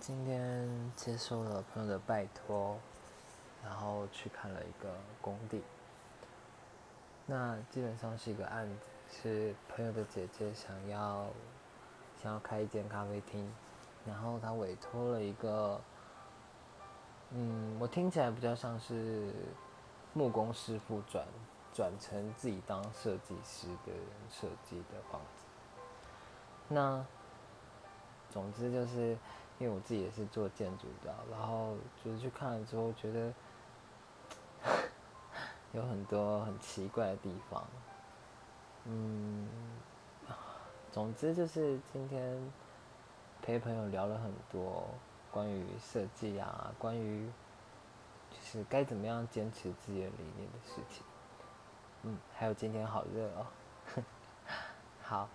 今天接受了朋友的拜托，然后去看了一个工地。那基本上是一个案子，是朋友的姐姐想要想要开一间咖啡厅，然后他委托了一个，嗯，我听起来比较像是木工师傅转转成自己当设计师的人设计的房子。那总之就是因为我自己也是做建筑的，然后就是去看了之后觉得 有很多很奇怪的地方，嗯，总之就是今天陪朋友聊了很多关于设计啊，关于就是该怎么样坚持自己的理念的事情，嗯，还有今天好热哦，好。